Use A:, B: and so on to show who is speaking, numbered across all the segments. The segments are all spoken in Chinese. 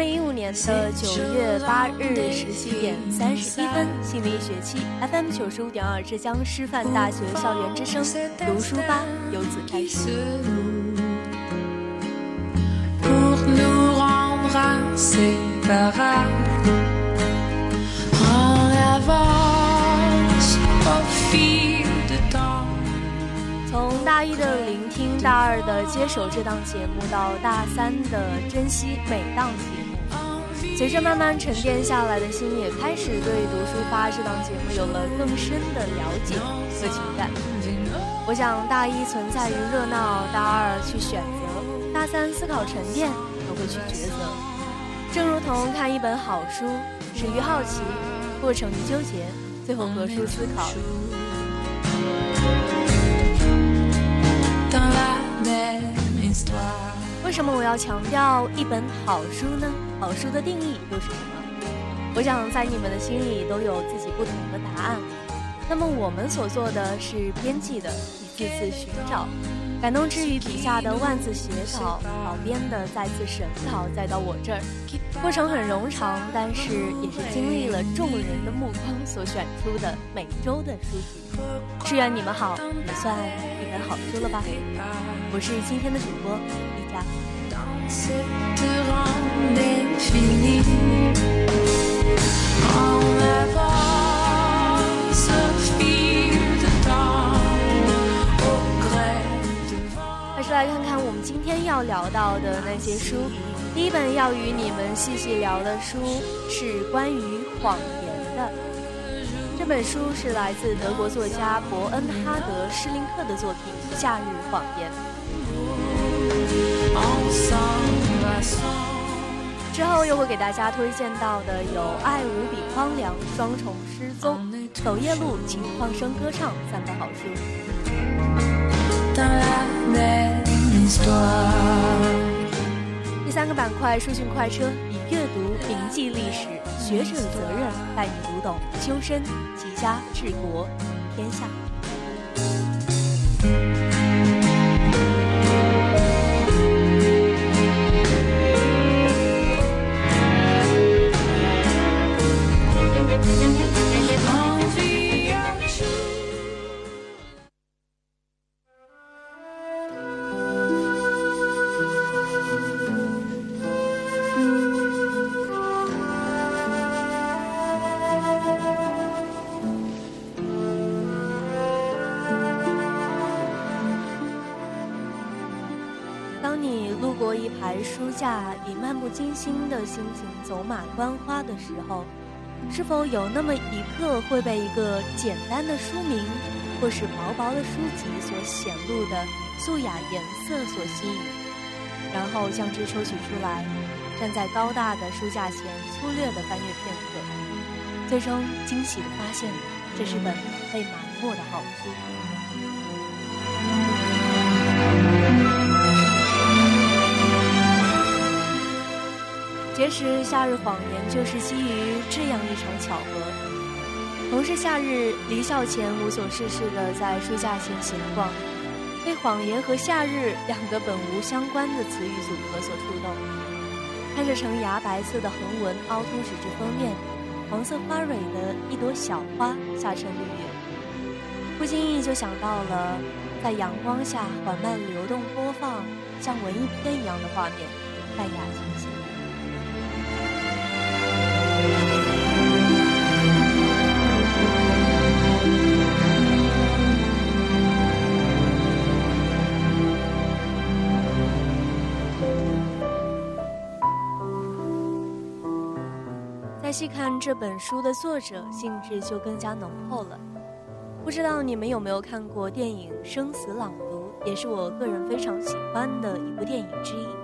A: 零一五年的九月八日十七点三十一分，新的一学期 FM 九十五点二浙江师范大学校园之声读书吧由此开始。从大一的聆听，大二的接手这档节目，到大三的珍惜每档节目，随着慢慢沉淀下来的心，也开始对《读书吧》这档节目有了更深的了解和情感。我想，大一存在于热闹，大二去选择，大三思考沉淀，都会去抉择。正如同看一本好书，始于好奇，过程于纠结，最后合出思考。为什么我要强调一本好书呢？好书的定义又是什么？我想在你们的心里都有自己不同的答案。那么我们所做的是编辑的，一次次寻找。感动之余，笔下的万字写草，稿编的再次审稿，再到我这儿，过程很冗长，但是也是经历了众人的目光所选出的每周的书籍。祝愿你们好，也算一本好书了吧。我是今天的主播一佳。还是来看看我们今天要聊到的那些书。第一本要与你们细细聊的书是关于谎言的。这本书是来自德国作家伯恩哈德·施林克的作品《夏日谎言》。之后又会给大家推荐到的有《爱无比荒凉》《双重失踪》《走夜路》《情况声歌唱》三本好书。第三个板块书讯快车，以阅读铭记历史，学者的责任，带你读懂修身、齐家、治国、天下。你路过一排书架以漫不经心的心情走马观花的时候，是否有那么一刻会被一个简单的书名，或是薄薄的书籍所显露的素雅颜色所吸引，然后将之抽取出来，站在高大的书架前粗略的翻阅片刻，最终惊喜的发现，这是本被埋没的好书。其实，夏日谎言就是基于这样一场巧合。同是夏日，离校前无所事事的在书架前闲逛，被谎言和夏日两个本无相关的词语组合所触动。看着呈芽白色的横纹凹凸纸质封面，黄色花蕊的一朵小花下沉绿叶，不经意就想到了在阳光下缓慢流动播放，像文艺片一样的画面，淡雅清新。再细看这本书的作者，性质就更加浓厚了。不知道你们有没有看过电影《生死朗读》，也是我个人非常喜欢的一部电影之一。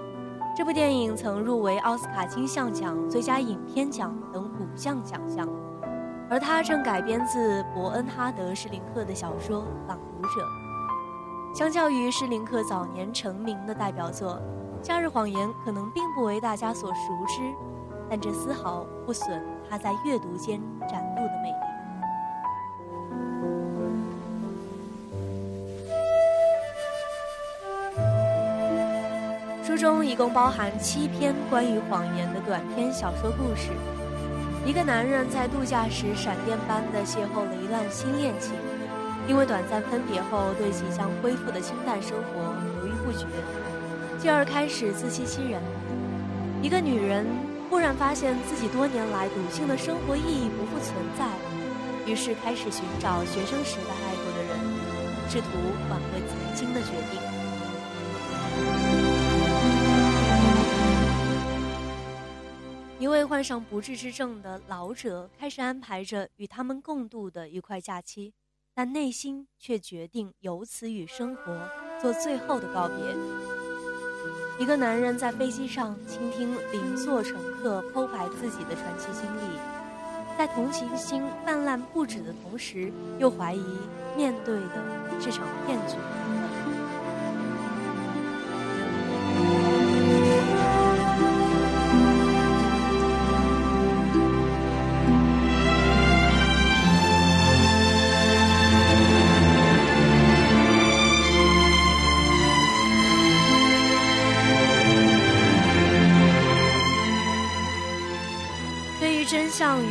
A: 这部电影曾入围奥斯卡金像奖最佳影片奖等五项奖项，而它正改编自伯恩哈德·施林克的小说《朗读者》。相较于施林克早年成名的代表作，《夏日谎言》可能并不为大家所熟知，但这丝毫不损他在阅读间展露的魅中一共包含七篇关于谎言的短篇小说故事。一个男人在度假时闪电般的邂逅了一段新恋情，因为短暂分别后对即将恢复的清淡生活犹豫不决，进而开始自欺欺人。一个女人忽然发现自己多年来笃信的生活意义不复存在，于是开始寻找学生时代爱过的人，试图挽回曾经的决定。一位患上不治之症的老者开始安排着与他们共度的愉快假期，但内心却决定由此与生活做最后的告别。一个男人在飞机上倾听邻座乘客剖白自己的传奇经历，在同情心泛滥不止的同时，又怀疑面对的是场骗局。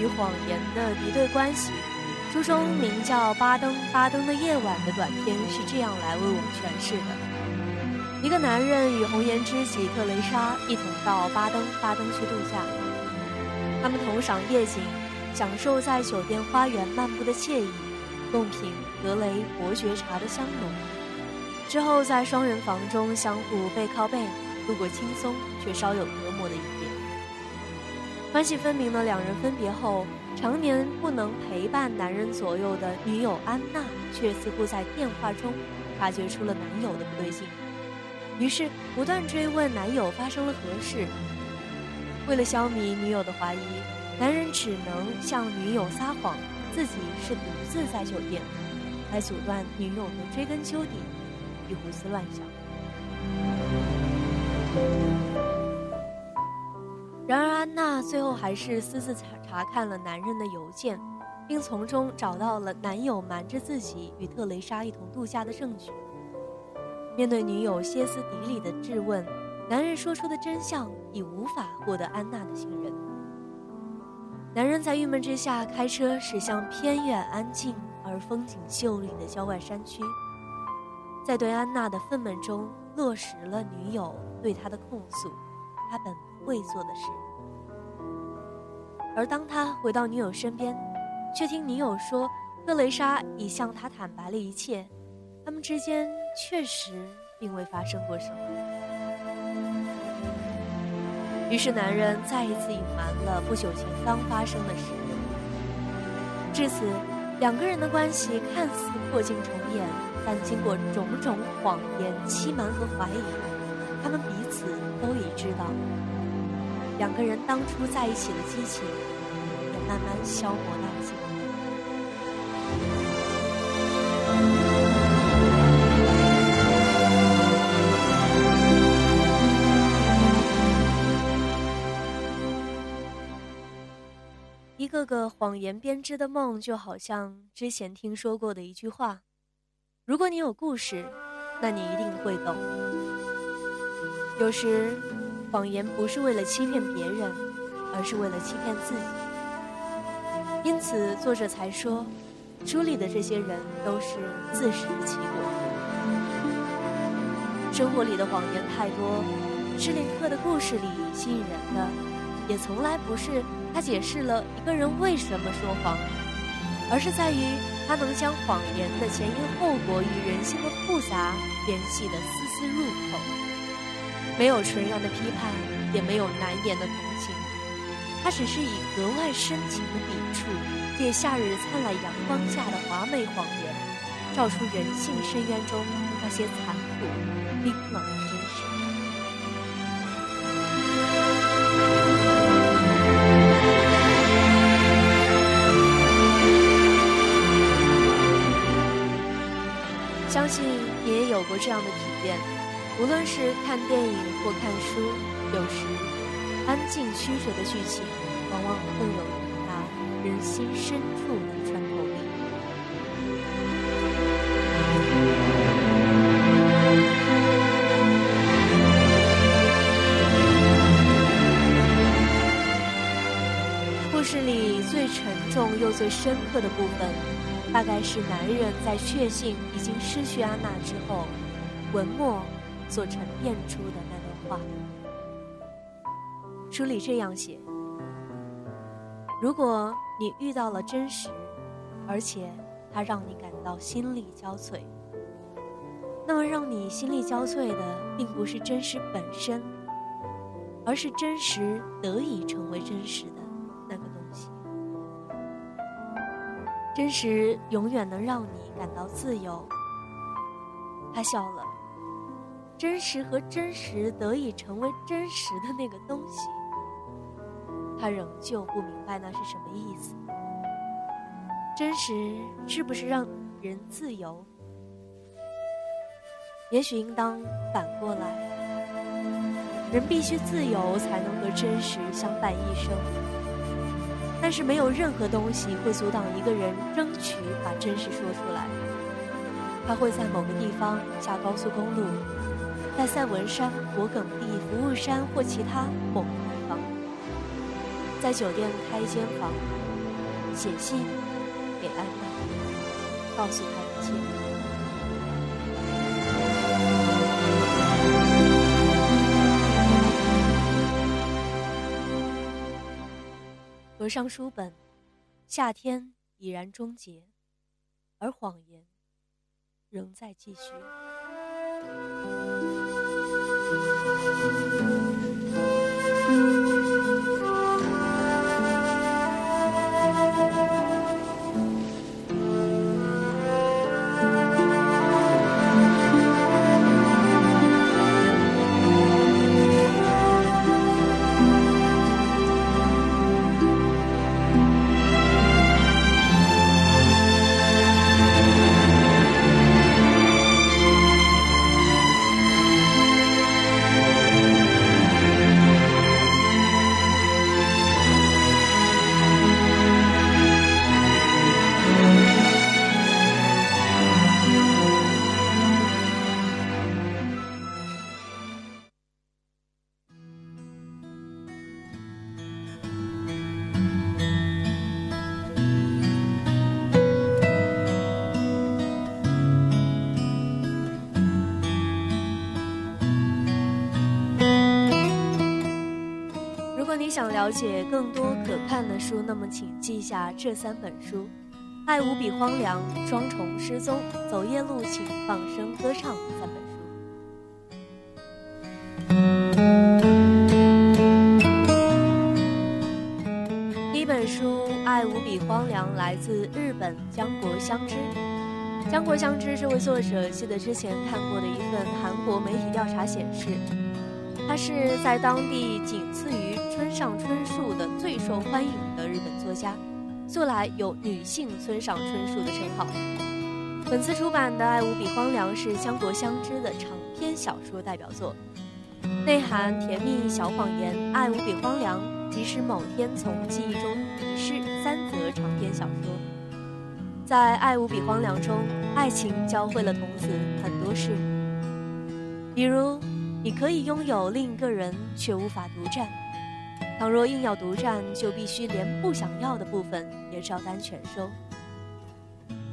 A: 谎言的敌对关系，书中名叫《巴登巴登的夜晚》的短片是这样来为我们诠释的：一个男人与红颜知己特蕾莎一同到巴登巴登去度假，他们同赏夜景，享受在酒店花园漫步的惬意，共品格雷伯爵茶的香浓，之后在双人房中相互背靠背，度过轻松却稍有隔膜的一。关系分明的两人分别后，常年不能陪伴男人左右的女友安娜，却似乎在电话中察觉出了男友的不对劲，于是不断追问男友发生了何事。为了消弭女友的怀疑，男人只能向女友撒谎，自己是独自在酒店，来阻断女友的追根究底与胡思乱想。然而，安娜最后还是私自查查看了男人的邮件，并从中找到了男友瞒着自己与特蕾莎一同度假的证据。面对女友歇斯底里的质问，男人说出的真相已无法获得安娜的信任。男人在郁闷之下开车驶向偏远、安静而风景秀丽的郊外山区，在对安娜的愤懑中落实了女友对他的控诉。他本。会做的事，而当他回到女友身边，却听女友说，特蕾莎已向他坦白了一切，他们之间确实并未发生过什么。于是，男人再一次隐瞒了不久前刚发生的事。至此，两个人的关系看似破镜重圆，但经过种种谎言、欺瞒和怀疑，他们彼此都已知道。两个人当初在一起的激情，也慢慢消磨殆尽。一个个谎言编织的梦，就好像之前听说过的一句话：“如果你有故事，那你一定会懂。”有时。谎言不是为了欺骗别人，而是为了欺骗自己。因此，作者才说，书里的这些人都是自食其果。生活里的谎言太多，施林克的故事里吸引人的，也从来不是他解释了一个人为什么说谎，而是在于他能将谎言的前因后果与人性的复杂联系得丝丝入口。没有纯然的批判，也没有难言的同情，他只是以格外深情的笔触，借夏日灿烂阳光下的华美谎言，照出人性深渊中那些残酷、冰冷是看电影或看书，有时安静曲折的剧情往往更有那人心深处的穿透力。故事里最沉重又最深刻的部分，大概是男人在确信已经失去安娜之后，文末。所沉淀出的那段话。书里这样写：如果你遇到了真实，而且它让你感到心力交瘁，那么让你心力交瘁的，并不是真实本身，而是真实得以成为真实的那个东西。真实永远能让你感到自由。他笑了。真实和真实得以成为真实的那个东西，他仍旧不明白那是什么意思。真实是不是让人自由？也许应当反过来，人必须自由才能和真实相伴一生。但是没有任何东西会阻挡一个人争取把真实说出来。他会在某个地方下高速公路，在塞文山、勃艮第、服务山或其他某个地方，在酒店开一间房，写信。给安娜，告诉她一切。合上书本，夏天已然终结，而谎言仍在继续。thank you 如果你想了解更多可看的书，那么请记下这三本书：《爱无比荒凉》《双重失踪》《走夜路请放声歌唱》三本书。第一本书《爱无比荒凉》来自日本江国香织。江国香织这位作者，记得之前看过的一份韩国媒体调查显示，他是在当地仅次于。村上春树的最受欢迎的日本作家，素来有“女性村上春树”的称号。本次出版的《爱无比荒凉》是江国香织的长篇小说代表作，内涵甜蜜小谎言，《爱无比荒凉》即使某天从记忆中遗失三则长篇小说。在《爱无比荒凉》中，爱情教会了童子很多事，比如你可以拥有另一个人，却无法独占。倘若硬要独占，就必须连不想要的部分也照单全收。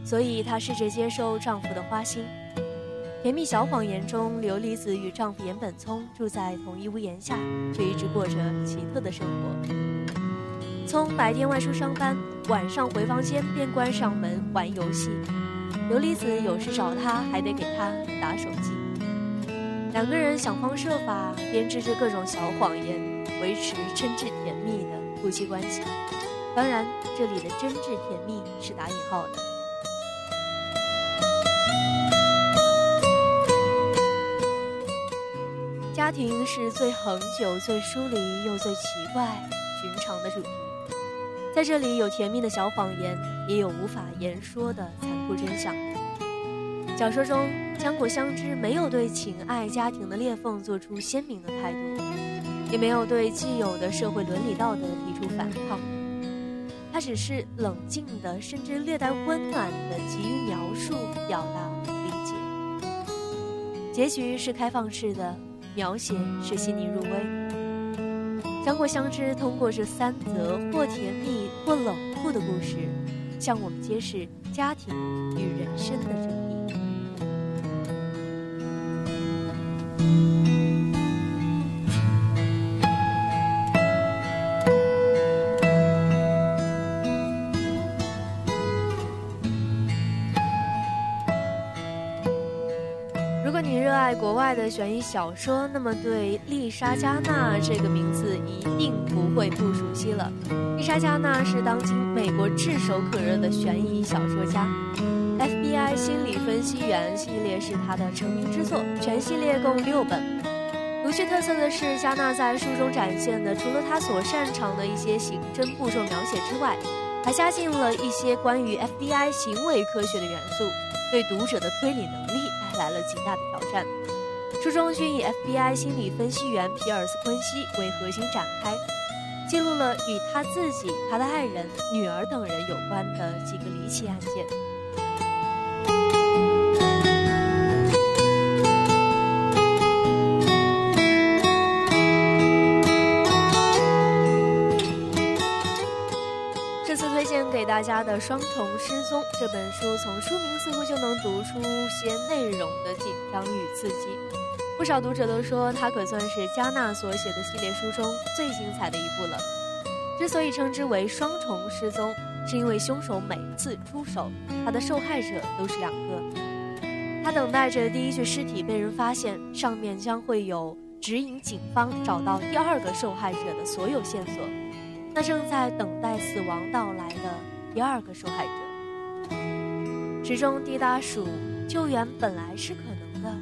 A: 所以她试着接受丈夫的花心。甜蜜小谎言中，琉璃子与丈夫岩本聪住在同一屋檐下，却一直过着奇特的生活。聪白天外出上班，晚上回房间便关上门玩游戏。琉璃子有事找他，还得给他打手机。两个人想方设法编织着各种小谎言。维持真挚甜蜜的夫妻关系，当然，这里的真挚甜蜜是打引号的。家庭是最恒久、最疏离又最奇怪、寻常的主题，在这里有甜蜜的小谎言，也有无法言说的残酷真相。小说中，江国香织没有对情爱、家庭的裂缝做出鲜明的态度。也没有对既有的社会伦理道德提出反抗，他只是冷静的，甚至略带温暖的急于描述、表达、理解。结局是开放式的，描写是细腻入微。江国香织通过这三则或甜蜜或冷酷的故事，向我们揭示家庭与人生的真谛。如果你热爱国外的悬疑小说，那么对丽莎·加纳这个名字一定不会不熟悉了。丽莎·加纳是当今美国炙手可热的悬疑小说家，《分析员》系列是他的成名之作，全系列共六本。独具特色的是，加纳在书中展现的，除了他所擅长的一些刑侦步骤描写之外，还加进了一些关于 FBI 行为科学的元素，对读者的推理能力带来了极大的挑战。书中均以 FBI 心理分析员皮尔斯·昆西为核心展开，记录了与他自己、他的爱人、女儿等人有关的几个离奇案件。大家的《双重失踪》这本书，从书名似乎就能读出些内容的紧张与刺激。不少读者都说，它可算是加纳所写的系列书中最精彩的一部了。之所以称之为双重失踪，是因为凶手每次出手，他的受害者都是两个。他等待着第一具尸体被人发现，上面将会有指引警方找到第二个受害者的所有线索。那正在等待死亡到来的第二个受害者，始终滴答数救援本来是可能的，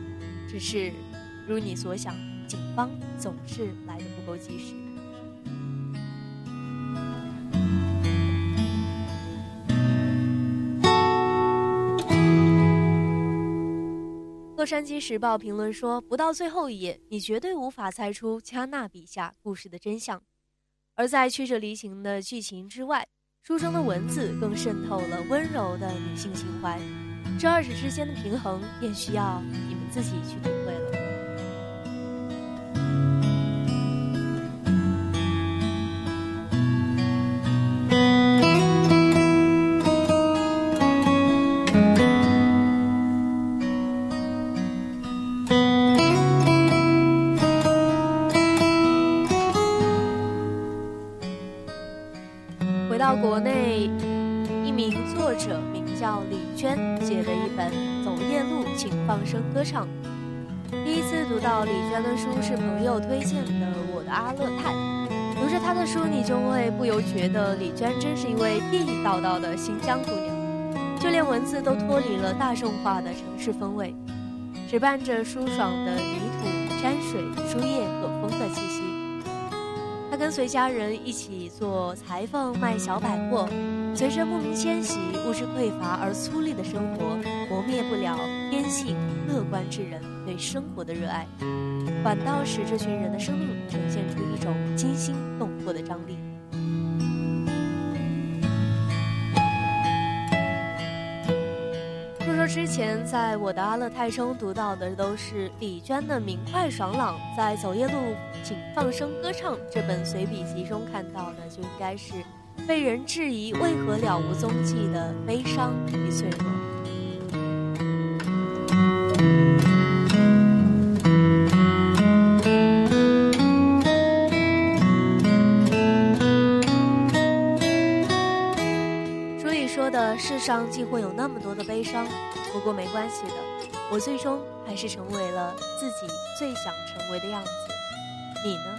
A: 只是。如你所想，警方总是来的不够及时。洛杉矶时报评论说：“不到最后一页，你绝对无法猜出加纳笔下故事的真相。而在曲折离奇的剧情之外，书中的文字更渗透了温柔的女性情怀。这二者之间的平衡，便需要你们自己去体会。”放声歌唱》。第一次读到李娟的书是朋友推荐的，《我的阿勒泰》。读着她的书，你就会不由觉得李娟真是一位地地道道的新疆姑娘，就连文字都脱离了大众化的城市风味，只伴着舒爽的泥土、山水、树叶和风的气息。跟随家人一起做裁缝、卖小百货，随着牧民迁徙、物质匮乏而粗粝的生活，磨灭不了天性乐观之人对生活的热爱，反倒使这群人的生命呈现出一种惊心动魄的张力。若说之前在我的阿勒泰中读到的都是李娟的明快爽朗，在走夜路请放声歌唱这本随笔集中看到的就应该是被人质疑为何了无踪迹的悲伤与脆弱。世上竟会有那么多的悲伤，不过没关系的，我最终还是成为了自己最想成为的样子。你呢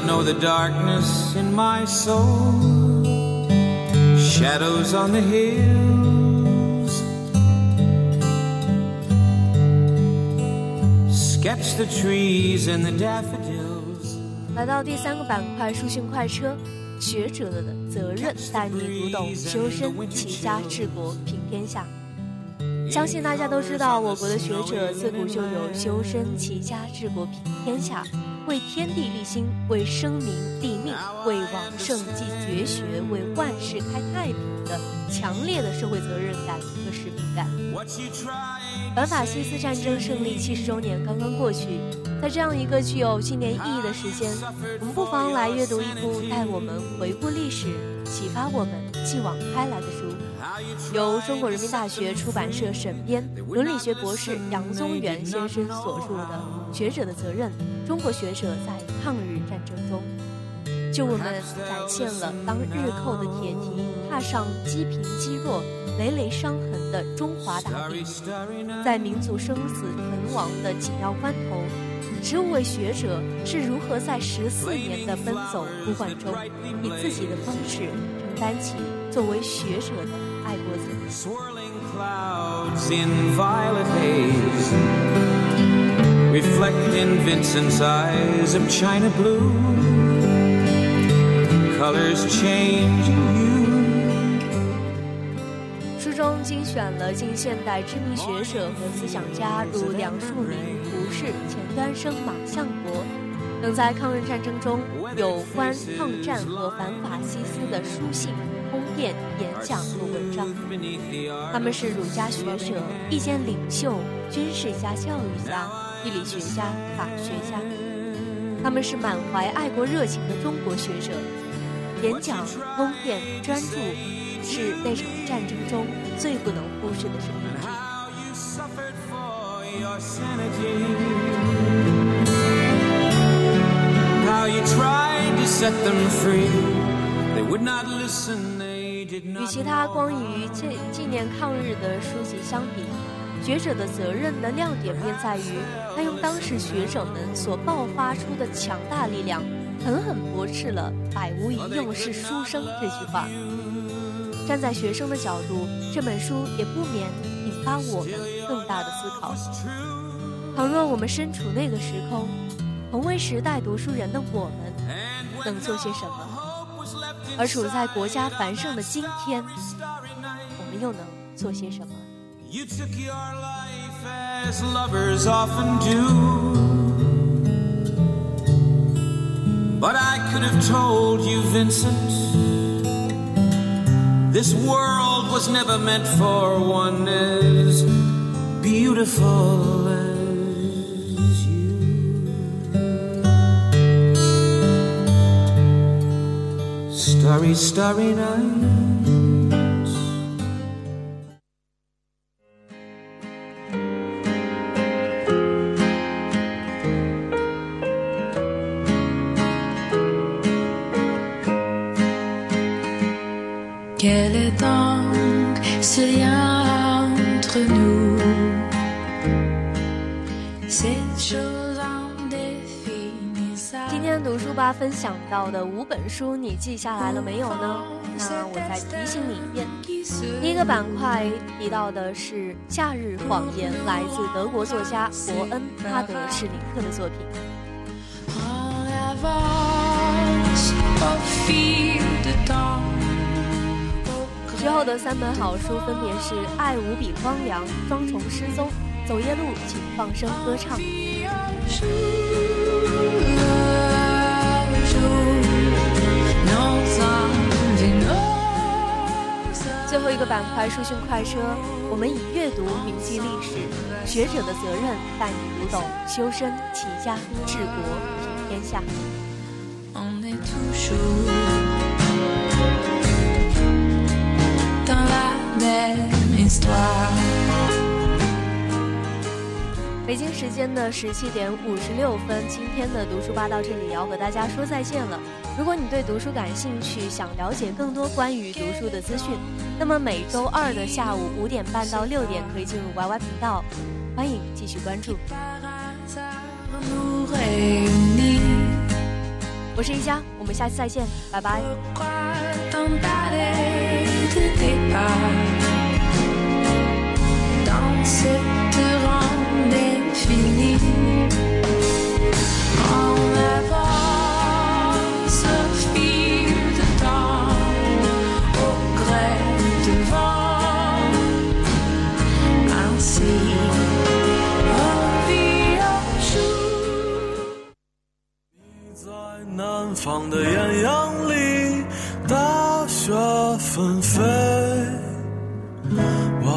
B: that know the darkness in my soul. Shadows on the hills. Sketch the trees and the daffodils.
A: 来到第三个板块，书讯快车，学者的责任，带你读懂修身、齐家、治国、平天下。相信大家都知道，我国的学者自古就有修身、齐家、治国、平天下。为天地立心，为生民立命，为往圣继绝学，为万世开太平的强烈的社会责任感和使命感。反法西斯战争胜利七十周年刚刚过去，在这样一个具有纪念意义的时间，我们不妨来阅读一部带我们回顾历史、启发我们继往开来的书。由中国人民大学出版社审编、伦理学博士杨宗元先生所著的《学者的责任：中国学者在抗日战争中》，就我们展现了当日寇的铁蹄踏上积贫积弱、累累伤痕的中华大地，在民族生死存亡的紧要关头，十五位学者是如何在十四年的奔走呼唤中，以自己的方式承担起作为学者的。Swirling clouds in violet haze
B: reflect in Vincent's eyes of china blue. Colors change in you.
A: 书中精选了近现代知名学者和思想家，如梁漱溟、胡适、钱端升、马相国，等在抗日战争中有关抗战和反法西斯的书信。通电、演讲和文章，他们是儒家学者、意见领袖、军事家、教育家、地理学家、法学家。他们是满怀爱国热情的中国学者。演讲、通电、专注，是那场战争中最不能忽视的生命之一。与其他关于纪纪念抗日的书籍相比，学者的责任的亮点便在于，他用当时学者们所爆发出的强大力量，狠狠驳斥了“百无一用是书生”这句话。站在学生的角度，这本书也不免引发我们更大的思考。倘若我们身处那个时空，同为时代读书人的我们，能做些什么？而处在国家繁盛的今天，我们又能做些什么？You took your life as lovers often do. But I could have told you, Vincent, this world was never meant for one as beautiful starry, starry nights. 分享到的五本书，你记下来了没有呢？那我再提醒你一遍，第一个板块提到的是《夏日谎言》，来自德国作家伯恩·哈德施林克的作品。之后的三本好书分别是《爱无比荒凉》《双重失踪》《走夜路，请放声歌唱》。最后一个板块书讯快车，我们以阅读铭记历史，学者的责任带你读懂修身齐家治国平天下。北京时间的十七点五十六分，今天的读书吧到这里要和大家说再见了。如果你对读书感兴趣，想了解更多关于读书的资讯，那么每周二的下午五点半到六点可以进入 YY 频道，欢迎继续关注。
C: 我是一佳，我们下期再见，拜拜。